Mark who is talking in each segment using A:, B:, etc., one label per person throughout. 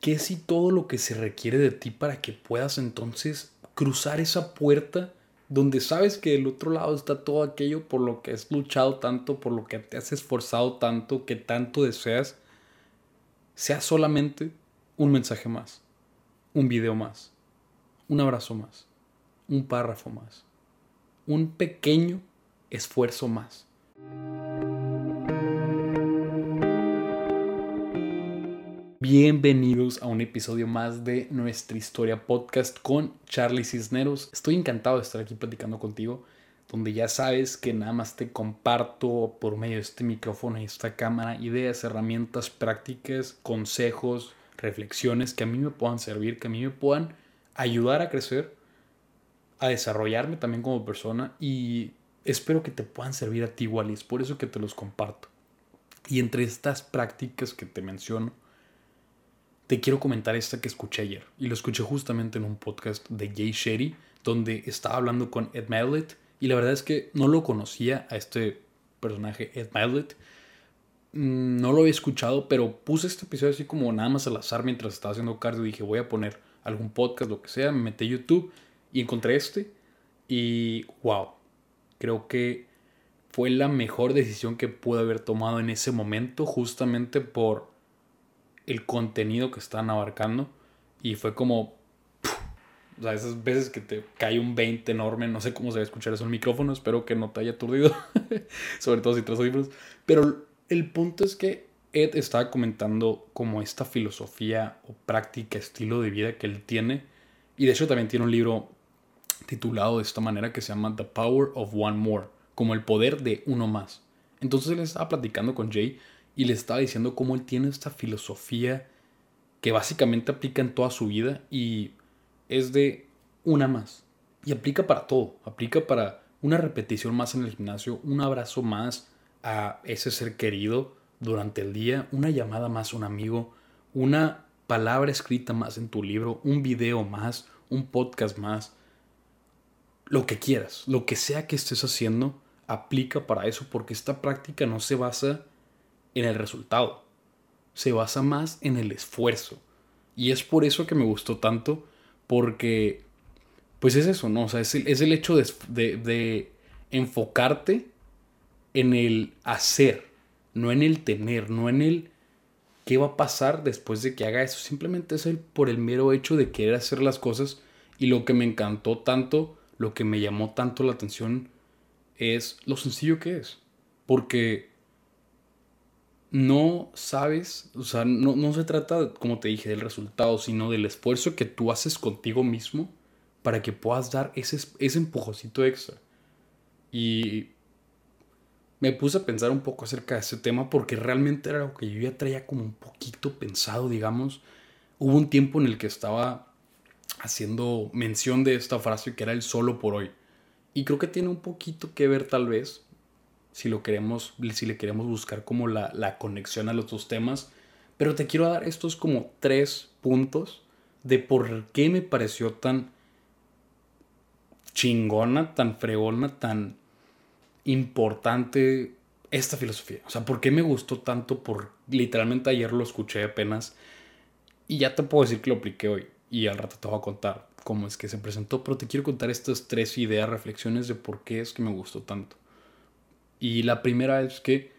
A: ¿qué si todo lo que se requiere de ti para que puedas entonces cruzar esa puerta donde sabes que del otro lado está todo aquello por lo que has luchado tanto, por lo que te has esforzado tanto, que tanto deseas, sea solamente un mensaje más, un video más, un abrazo más, un párrafo más, un pequeño esfuerzo más. Bienvenidos a un episodio más de nuestra historia podcast con Charlie Cisneros. Estoy encantado de estar aquí platicando contigo, donde ya sabes que nada más te comparto por medio de este micrófono y esta cámara ideas, herramientas prácticas, consejos, reflexiones que a mí me puedan servir, que a mí me puedan ayudar a crecer, a desarrollarme también como persona y espero que te puedan servir a ti igual por eso que te los comparto. Y entre estas prácticas que te menciono, te quiero comentar esta que escuché ayer. Y lo escuché justamente en un podcast de Jay Shetty, donde estaba hablando con Ed Milet. Y la verdad es que no lo conocía a este personaje, Ed Milet. Mm, no lo había escuchado, pero puse este episodio así como nada más al azar mientras estaba haciendo cardio. Dije, voy a poner algún podcast, lo que sea. Me metí a YouTube y encontré este. Y wow, creo que fue la mejor decisión que pude haber tomado en ese momento, justamente por el contenido que están abarcando y fue como, o sea, esas veces que te cae un 20 enorme, no sé cómo se va a escuchar eso en el micrófono, espero que no te haya aturdido, sobre todo si traes libros, pero el punto es que Ed estaba comentando como esta filosofía o práctica, estilo de vida que él tiene, y de hecho también tiene un libro titulado de esta manera que se llama The Power of One More, como el poder de uno más. Entonces él estaba platicando con Jay y le estaba diciendo cómo él tiene esta filosofía que básicamente aplica en toda su vida y es de una más. Y aplica para todo, aplica para una repetición más en el gimnasio, un abrazo más a ese ser querido durante el día, una llamada más a un amigo, una palabra escrita más en tu libro, un video más, un podcast más, lo que quieras, lo que sea que estés haciendo, aplica para eso porque esta práctica no se basa en el resultado. Se basa más en el esfuerzo. Y es por eso que me gustó tanto, porque, pues es eso, ¿no? O sea, es el, hecho de, de enfocarte en el hacer, no en el tener, no en el qué va a pasar después de que haga eso. Simplemente es el, por el mero hecho de querer hacer las cosas. Y lo que me encantó tanto, lo que me llamó tanto la atención, es lo sencillo que es. Porque no sabes, o sea, no, se trata, como te dije, del resultado, sino del esfuerzo que tú haces contigo mismo para que puedas dar ese, ese empujocito extra. Y me puse a pensar un poco acerca de ese tema porque realmente era algo que yo ya traía como un poquito pensado, digamos. Hubo un tiempo en el que estaba haciendo mención de esta frase que era el solo por hoy. Y creo que tiene un poquito que ver tal vez si lo queremos, si le queremos buscar como la, la conexión a los dos temas. Pero te quiero dar estos como tres puntos de por qué me pareció tan chingona, tan fregona, tan importante esta filosofía. O sea, por qué me gustó tanto, por literalmente ayer lo escuché apenas y ya te puedo decir que lo apliqué hoy y al rato te voy a contar cómo es que se presentó, pero te quiero contar estas tres ideas, reflexiones de por qué es que me gustó tanto. Y la primera es que,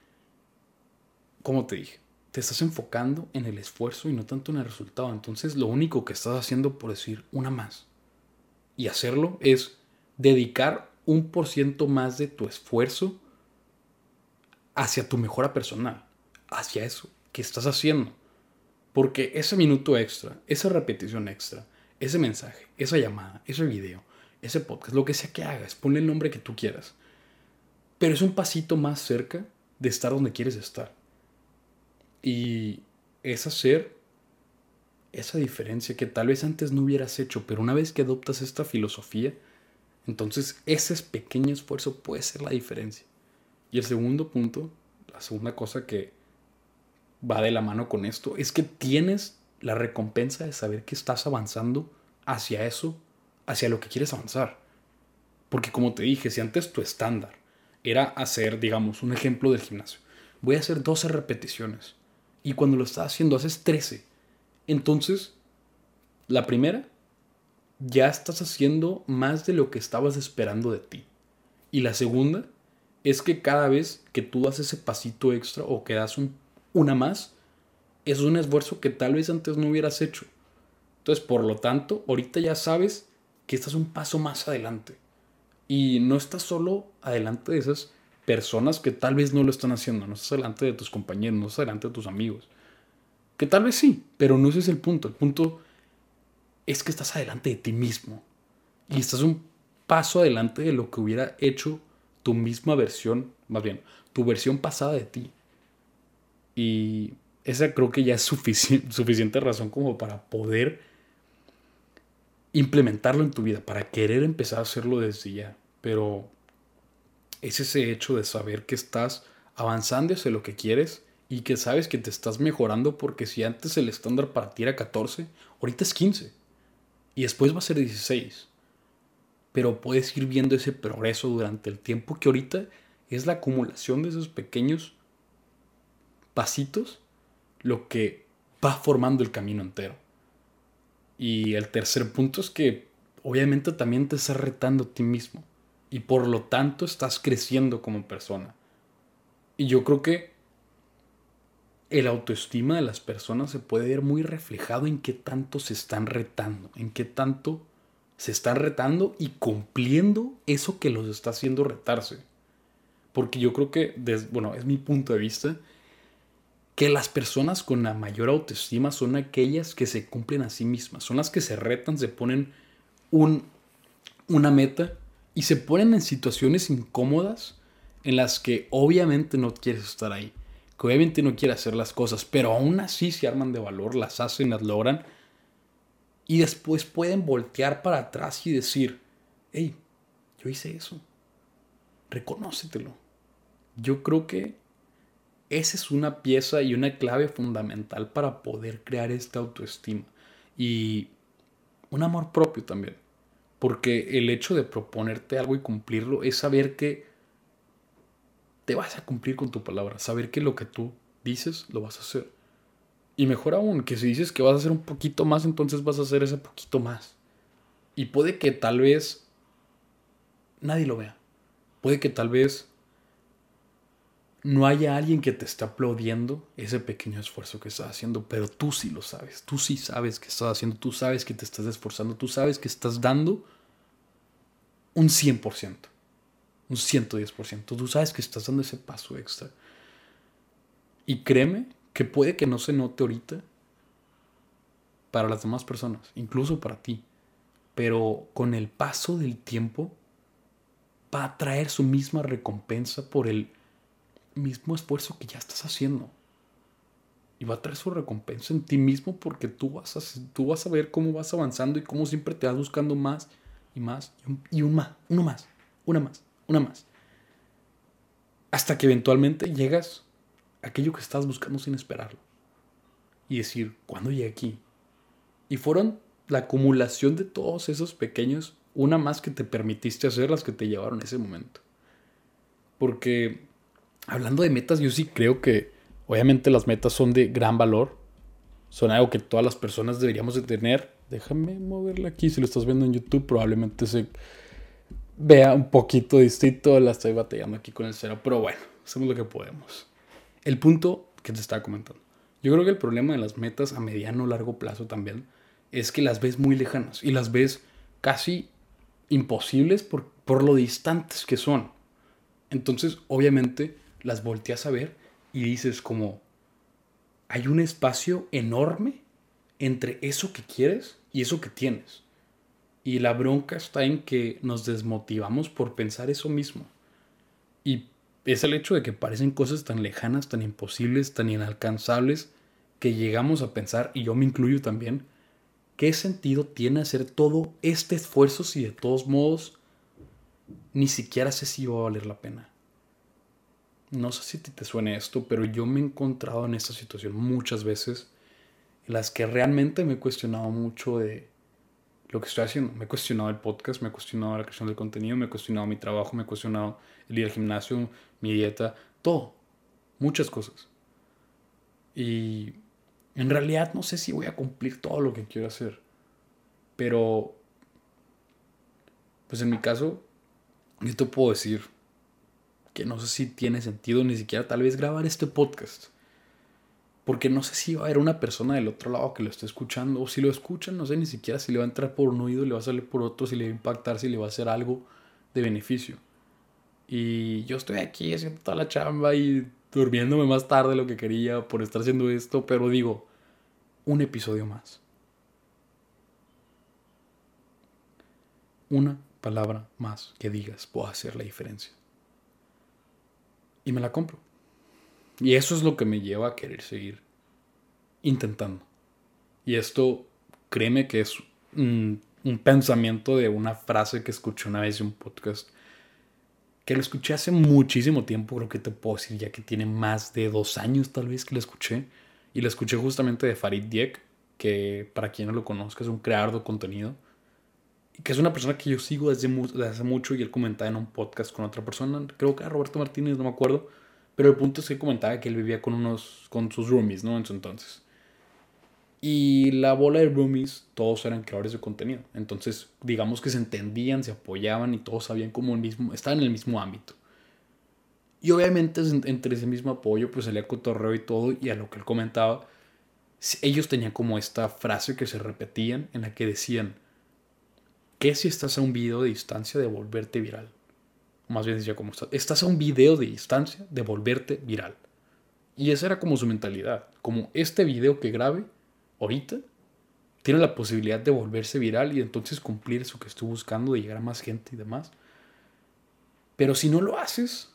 A: como te dije, te estás enfocando en el esfuerzo y no tanto en el resultado. Entonces lo único que estás haciendo por decir una más y hacerlo es dedicar un por ciento más de tu esfuerzo hacia tu mejora personal, hacia eso que estás haciendo. Porque ese minuto extra, esa repetición extra, ese mensaje, esa llamada, ese video, ese podcast, lo que sea que hagas, ponle el nombre que tú quieras, pero es un pasito más cerca de estar donde quieres estar. Y es hacer esa diferencia que tal vez antes no hubieras hecho, pero una vez que adoptas esta filosofía, entonces ese pequeño esfuerzo puede ser la diferencia. Y el segundo punto, la segunda cosa que va de la mano con esto, es que tienes la recompensa de saber que estás avanzando hacia eso, hacia lo que quieres avanzar. Porque como te dije, si antes tu estándar era hacer, digamos, un ejemplo del gimnasio. Voy a hacer 12 repeticiones. Y cuando lo estás haciendo, haces 13. Entonces, la primera, ya estás haciendo más de lo que estabas esperando de ti. Y la segunda es que cada vez que tú das ese pasito extra o que das un, una más, es un esfuerzo que tal vez antes no hubieras hecho. Entonces, por lo tanto, ahorita ya sabes que estás un paso más adelante. Y no estás solo adelante de esas personas que tal vez no lo están haciendo. No estás adelante de tus compañeros, no estás adelante de tus amigos. Que tal vez sí, pero no ese es el punto. El punto es que estás adelante de ti mismo. Y estás un paso adelante de lo que hubiera hecho tu misma versión, más bien, tu versión pasada de ti. Y esa creo que ya es suficiente razón como para poder implementarlo en tu vida, para querer empezar a hacerlo desde ya. Pero es ese hecho de saber que estás avanzando hacia lo que quieres y que sabes que te estás mejorando porque si antes el estándar para ti era 14, ahorita es 15 y después va a ser 16. Pero puedes ir viendo ese progreso durante el tiempo que ahorita es la acumulación de esos pequeños pasitos lo que va formando el camino entero. Y el tercer punto es que obviamente también te estás retando a ti mismo y por lo tanto estás creciendo como persona. Y yo creo que el autoestima de las personas se puede ver muy reflejado en qué tanto se están retando, en qué tanto se están retando y cumpliendo eso que los está haciendo retarse. Porque yo creo que, bueno, es mi punto de vista, que las personas con la mayor autoestima son aquellas que se cumplen a sí mismas, son las que se retan, se ponen un, una meta y se ponen en situaciones incómodas en las que obviamente no quieres estar ahí, que obviamente no quieres hacer las cosas, pero aún así se arman de valor, las hacen, las logran y después pueden voltear para atrás y decir, hey, yo hice eso, reconócetelo. Yo creo que esa es una pieza y una clave fundamental para poder crear esta autoestima y un amor propio también. Porque el hecho de proponerte algo y cumplirlo es saber que te vas a cumplir con tu palabra, saber que lo que tú dices lo vas a hacer. Y mejor aún, que si dices que vas a hacer un poquito más, entonces vas a hacer ese poquito más. Y puede que tal vez nadie lo vea. Puede que tal vez no haya alguien que te esté aplaudiendo ese pequeño esfuerzo que estás haciendo, pero tú sí lo sabes, tú sí sabes que estás haciendo, tú sabes que te estás esforzando, tú sabes que estás dando un 100%, un 110%, tú sabes que estás dando ese paso extra. Y créeme que puede que no se note ahorita para las demás personas, incluso para ti, pero con el paso del tiempo va a traer su misma recompensa por el mismo esfuerzo que ya estás haciendo. Y va a traer su recompensa en ti mismo porque tú vas a, tú vas a ver cómo vas avanzando y cómo siempre te vas buscando más y más y un, más, uno más, una más, una más. Hasta que eventualmente llegas a aquello que estás buscando sin esperarlo. Y decir, ¿cuándo llegué aquí? Y fueron la acumulación de todos esos pequeños, una más que te permitiste hacer las que te llevaron a ese momento. Porque hablando de metas, yo sí creo que obviamente las metas son de gran valor. Son algo que todas las personas deberíamos de tener. Déjame moverla aquí. Si lo estás viendo en YouTube, probablemente se vea un poquito distinto. La estoy batallando aquí con el cero. Pero bueno, hacemos lo que podemos. El punto que te estaba comentando. Yo creo que el problema de las metas a mediano o largo plazo también es que las ves muy lejanas y las ves casi imposibles por, por lo distantes que son. Entonces, obviamente, las volteas a ver y dices como, hay un espacio enorme entre eso que quieres y eso que tienes. Y la bronca está en que nos desmotivamos por pensar eso mismo. Y es el hecho de que parecen cosas tan lejanas, tan imposibles, tan inalcanzables, que llegamos a pensar, y yo me incluyo también, ¿qué sentido tiene hacer todo este esfuerzo si de todos modos ni siquiera sé si va a valer la pena? No sé si te, suene esto, pero yo me he encontrado en esta situación muchas veces en las que realmente me he cuestionado mucho de lo que estoy haciendo. Me he cuestionado el podcast, me he cuestionado la creación del contenido, me he cuestionado mi trabajo, me he cuestionado el ir al gimnasio, mi dieta, todo, muchas cosas. Y En realidad no sé si voy a cumplir todo lo que quiero hacer. Pero, pues en mi caso, yo te puedo decir que no sé si tiene sentido ni siquiera tal vez grabar este podcast. Porque no sé si va a haber una persona del otro lado que lo esté escuchando. O si lo escuchan, no sé ni siquiera si le va a entrar por un oído, le va a salir por otro, si le va a impactar, si le va a hacer algo de beneficio. Y yo estoy aquí haciendo toda la chamba y durmiéndome más tarde de lo que quería por estar haciendo esto. Pero digo, un episodio más. Una palabra más que digas puede hacer la diferencia. Y me la compro. Y eso es lo que me lleva a querer seguir intentando. Y esto, créeme que es un, pensamiento de una frase que escuché una vez en un podcast, que lo escuché hace muchísimo tiempo, creo que te puedo decir ya que tiene más de dos años tal vez que lo escuché. Y lo escuché justamente de Farid Diek, que para quien no lo conozca es un creador de contenido. Que es una persona que yo sigo desde, hace mucho y él comentaba en un podcast con otra persona, creo que era Roberto Martínez, no me acuerdo pero el punto es que comentaba que él vivía con unos, con sus roomies, ¿no? En su entonces. Y la bola de roomies, todos eran creadores de contenido. Entonces, digamos que se entendían, se apoyaban y todos sabían como el mismo, estaban en el mismo ámbito. Y obviamente entre ese mismo apoyo, pues salía cotorreo y todo, y a lo que él comentaba, ellos tenían como esta frase que se repetían en la que decían, ¿qué si estás a un video de distancia de volverte viral? más bien decía como estás a un video de distancia de volverte viral. Y esa era como su mentalidad, como este video que grabe ahorita tiene la posibilidad de volverse viral y entonces cumplir eso que estoy buscando de llegar a más gente y demás. Pero si no lo haces,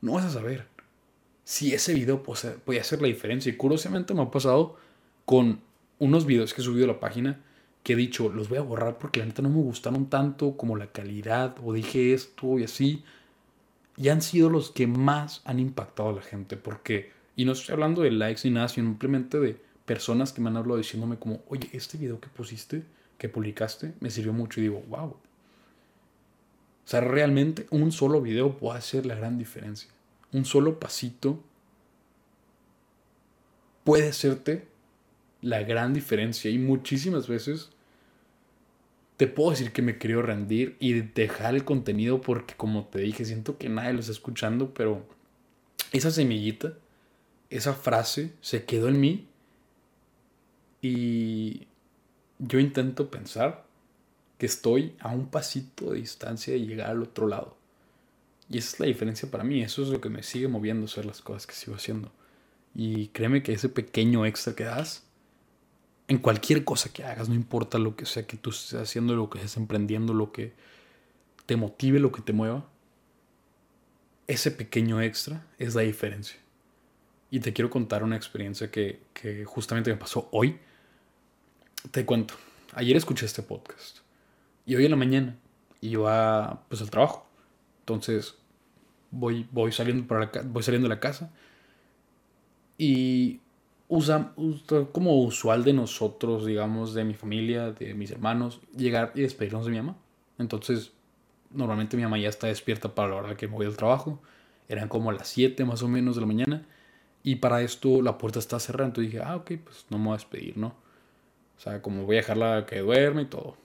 A: no vas a saber si ese video puede hacer la diferencia. Y curiosamente me ha pasado con unos videos que he subido a la página que he dicho, los voy a borrar porque la neta no me gustaron tanto como la calidad o dije esto y así. Y han sido los que más han impactado a la gente porque, y no estoy hablando de likes ni nada, sino simplemente de personas que me han hablado diciéndome como, oye, este video que pusiste, que publicaste, me sirvió mucho y digo, wow. O sea, realmente un solo video puede hacer la gran diferencia. Un solo pasito puede hacerte la gran diferencia. Y muchísimas veces te puedo decir que me quiero rendir y dejar el contenido porque como te dije, siento que nadie lo está escuchando, pero esa semillita, esa frase se quedó en mí y yo intento pensar que estoy a un pasito de distancia de llegar al otro lado. Y esa es la diferencia para mí, eso es lo que me sigue moviendo hacer las cosas que sigo haciendo. Y créeme que ese pequeño extra que das en cualquier cosa que hagas, no importa lo que sea que tú estés haciendo, lo que estés emprendiendo, lo que te motive, lo que te mueva, ese pequeño extra es la diferencia. Y te quiero contar una experiencia que, justamente me pasó hoy. Te cuento, ayer escuché este podcast y hoy en la mañana iba pues al trabajo. Entonces voy, voy, saliendo, para voy saliendo de la casa y usa, como usual de nosotros, digamos, de mi familia, de mis hermanos, llegar y despedirnos de mi mamá. Entonces, normalmente mi mamá ya está despierta para la hora que me voy al trabajo. Eran como las 7 más o menos de la mañana. Y para esto la puerta está cerrada. Entonces dije, ah, ok, pues no me voy a despedir, ¿no? O sea, como voy a dejarla que duerme y todo.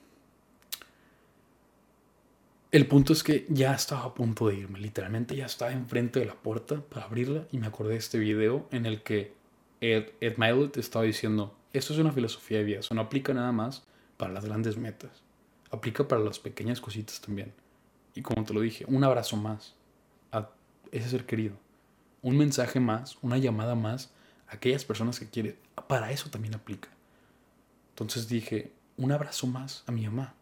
A: El punto es que ya estaba a punto de irme. Literalmente ya estaba enfrente de la puerta para abrirla. Y me acordé de este video en el que Ed, Ed estaba diciendo, esto es una filosofía de vida, eso no aplica nada más para las grandes metas, aplica para las pequeñas cositas también. Y como te lo dije, un abrazo más a ese ser querido, un mensaje más, una llamada más a aquellas personas que quieres, para eso también aplica. Entonces dije, un abrazo más a mi mamá.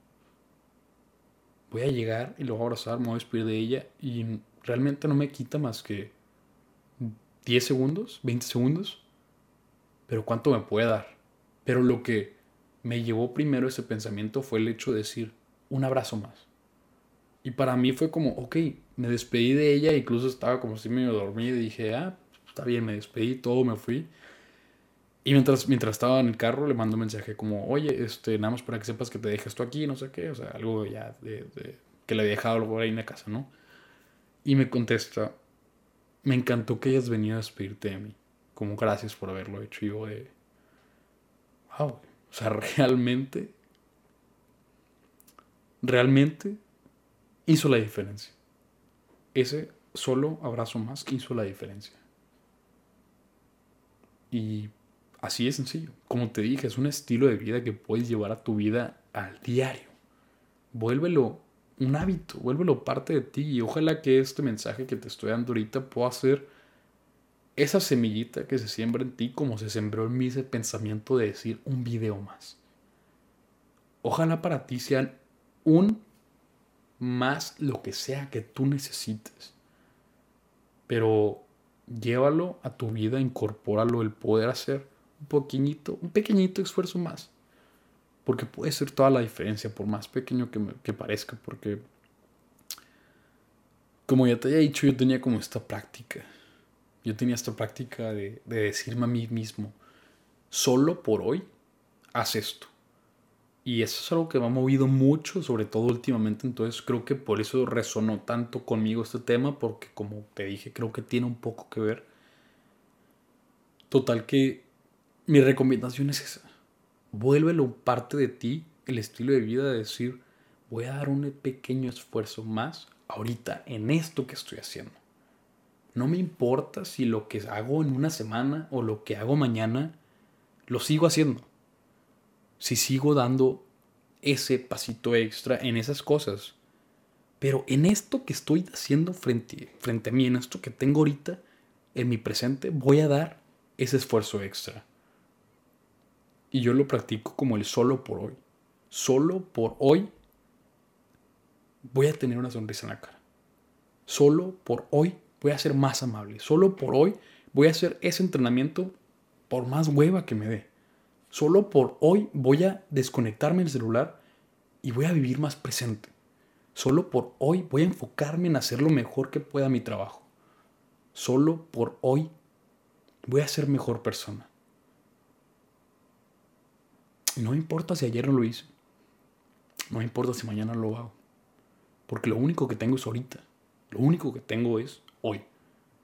A: Voy a llegar y lo voy a abrazar, me voy a despedir de ella y realmente no me quita más que 10 segundos, 20 segundos pero ¿cuánto me puede dar? Pero lo que me llevó primero ese pensamiento fue el hecho de decir, un abrazo más. Y para mí fue como, ok, me despedí de ella, incluso estaba como si medio dormido y dije, ah, está bien, me despedí, todo, me fui. Y mientras, mientras estaba en el carro le mando un mensaje como, oye, este, nada más para que sepas que te dejas esto aquí, no sé qué, o sea, algo ya de, que le he dejado algo ahí en la casa, ¿no? Y me contesta, me encantó que hayas venido a despedirte de mí como gracias por haberlo hecho. Y yo de, wow, o sea, realmente, realmente hizo la diferencia. Ese solo abrazo más hizo la diferencia. Y así es sencillo. Como te dije, es un estilo de vida que puedes llevar a tu vida al diario. Vuélvelo un hábito, vuélvelo parte de ti y ojalá que este mensaje que te estoy dando ahorita pueda ser esa semillita que se siembra en ti como se sembró en mí ese pensamiento de decir un video más. Ojalá para ti sean un más lo que sea que tú necesites. Pero llévalo a tu vida, incorpóralo el poder hacer un pequeñito, un pequeñito esfuerzo más. Porque puede ser toda la diferencia, por más pequeño que, que parezca. Porque, como ya te había dicho, yo tenía como esta práctica. Yo tenía esta práctica de, de decirme a mí mismo, solo por hoy, haz esto. Y eso es algo que me ha movido mucho, sobre todo últimamente. Entonces creo que por eso resonó tanto conmigo este tema, porque como te dije, creo que tiene un poco que ver. Total que mi recomendación es esa vuélvelo parte de ti, el estilo de vida de decir, voy a dar un pequeño esfuerzo más ahorita en esto que estoy haciendo. No me importa si lo que hago en una semana o lo que hago mañana, lo sigo haciendo. Si sigo dando ese pasito extra en esas cosas. Pero en esto que estoy haciendo frente, frente a mí, en esto que tengo ahorita, en mi presente, voy a dar ese esfuerzo extra. Y yo lo practico como el solo por hoy. Solo por hoy voy a tener una sonrisa en la cara. Solo por hoy voy a ser más amable. Solo por hoy voy a hacer ese entrenamiento por más hueva que me dé. Solo por hoy voy a desconectarme del celular y voy a vivir más presente. Solo por hoy voy a enfocarme en hacer lo mejor que pueda mi trabajo. Solo por hoy voy a ser mejor persona. No importa si ayer no lo hice. No importa si mañana lo hago. Porque lo único que tengo es ahorita. Lo único que tengo es hoy.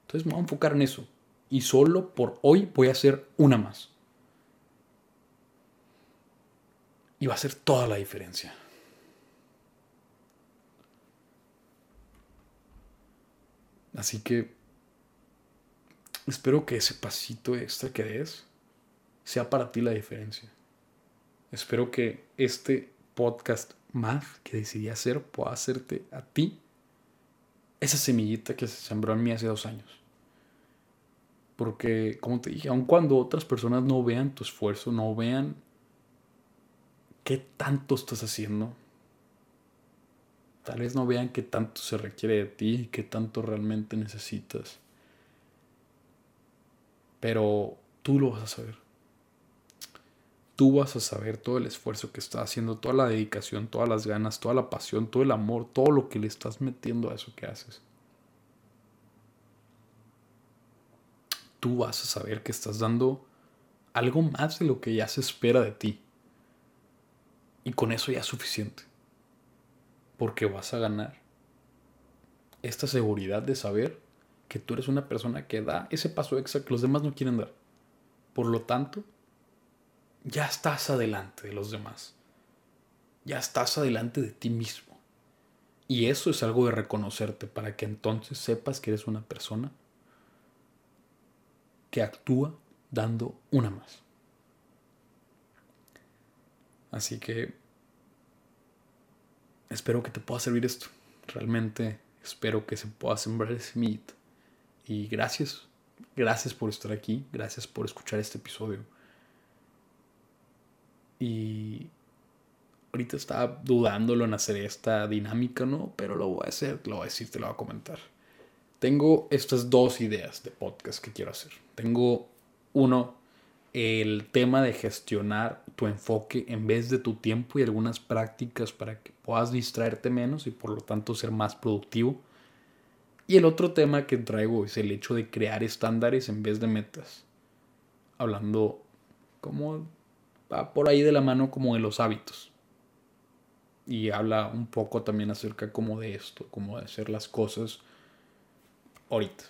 A: Entonces me voy a enfocar en eso. Y solo por hoy voy a hacer una más. Y va a hacer toda la diferencia. Así que espero que ese pasito extra que des sea para ti la diferencia. Espero que este podcast más que decidí hacer pueda hacerte a ti esa semillita que se sembró en mí hace dos años. Porque, como te dije, aun cuando otras personas no vean tu esfuerzo, no vean qué tanto estás haciendo, tal vez no vean qué tanto se requiere de ti y qué tanto realmente necesitas. Pero tú lo vas a saber tú vas a saber todo el esfuerzo que estás haciendo, toda la dedicación, todas las ganas, toda la pasión, todo el amor, todo lo que le estás metiendo a eso que haces. Tú vas a saber que estás dando algo más de lo que ya se espera de ti. Y con eso ya es suficiente. Porque vas a ganar esta seguridad de saber que tú eres una persona que da ese paso extra que los demás no quieren dar. Por lo tanto, ya estás adelante de los demás. Ya estás adelante de ti mismo. Y eso es algo de reconocerte para que entonces sepas que eres una persona que actúa dando una más. Así que espero que te pueda servir esto. Realmente espero que se pueda sembrar ese mit. Y gracias, gracias por estar aquí, gracias por escuchar este episodio. Y ahorita estaba dudándolo en hacer esta dinámica, ¿no? Pero lo voy a hacer, lo voy a decir, te lo voy a comentar. Tengo estas dos ideas de podcast que quiero hacer. Tengo uno, el tema de gestionar tu enfoque en vez de tu tiempo y algunas prácticas para que puedas distraerte menos y por lo tanto ser más productivo. Y el otro tema que traigo es el hecho de crear estándares en vez de metas. Hablando como por ahí de la mano como de los hábitos. Y habla un poco también acerca como de esto, como de hacer las cosas ahorita.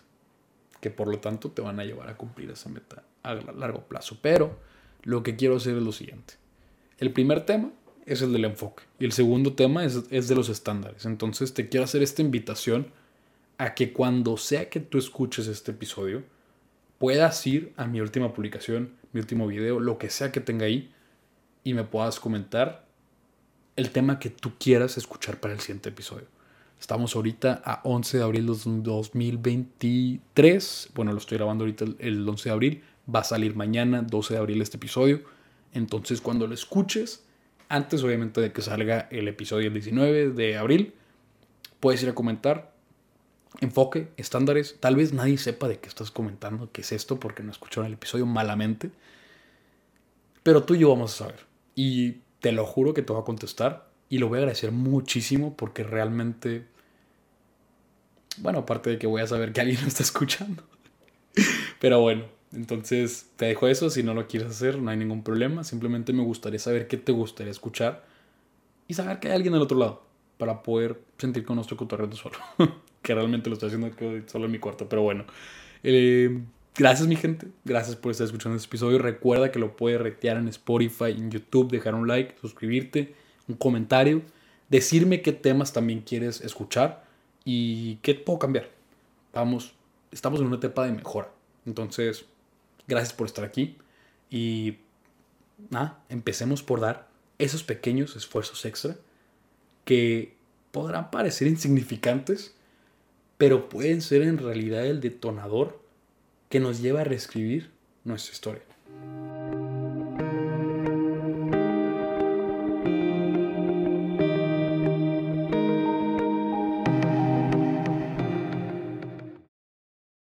A: Que por lo tanto te van a llevar a cumplir esa meta a largo plazo. Pero lo que quiero hacer es lo siguiente. El primer tema es el del enfoque y el segundo tema es, es de los estándares. Entonces te quiero hacer esta invitación a que cuando sea que tú escuches este episodio, puedas ir a mi última publicación, mi último video, lo que sea que tenga ahí, y me puedas comentar el tema que tú quieras escuchar para el siguiente episodio. Estamos ahorita a 11 de abril de 2023. Bueno, lo estoy grabando ahorita el 11 de abril. Va a salir mañana, 12 de abril, este episodio. Entonces, cuando lo escuches, antes obviamente de que salga el episodio el 19 de abril, puedes ir a comentar. Enfoque, estándares. Tal vez nadie sepa de qué estás comentando, qué es esto, porque no escucharon el episodio malamente. Pero tú y yo vamos a saber. Y te lo juro que te voy a contestar. Y lo voy a agradecer muchísimo porque realmente bueno, aparte de que voy a saber que alguien lo está escuchando. Pero bueno, entonces te dejo eso. Si no lo quieres hacer, no hay ningún problema. Simplemente me gustaría saber qué te gustaría escuchar y saber que hay alguien al otro lado para poder sentir con nuestro cotorreo solo. que realmente lo estoy haciendo solo en mi cuarto. Pero bueno, eh, gracias mi gente. Gracias por estar escuchando este episodio. Recuerda que lo puedes retear en Spotify, en YouTube, dejar un like, suscribirte, un comentario, decirme qué temas también quieres escuchar ¿Y qué puedo cambiar? Vamos, estamos en una etapa de mejora. Entonces, gracias por estar aquí. Y nada, empecemos por dar esos pequeños esfuerzos extra que podrán parecer insignificantes, pero pueden ser en realidad el detonador que nos lleva a reescribir nuestra historia.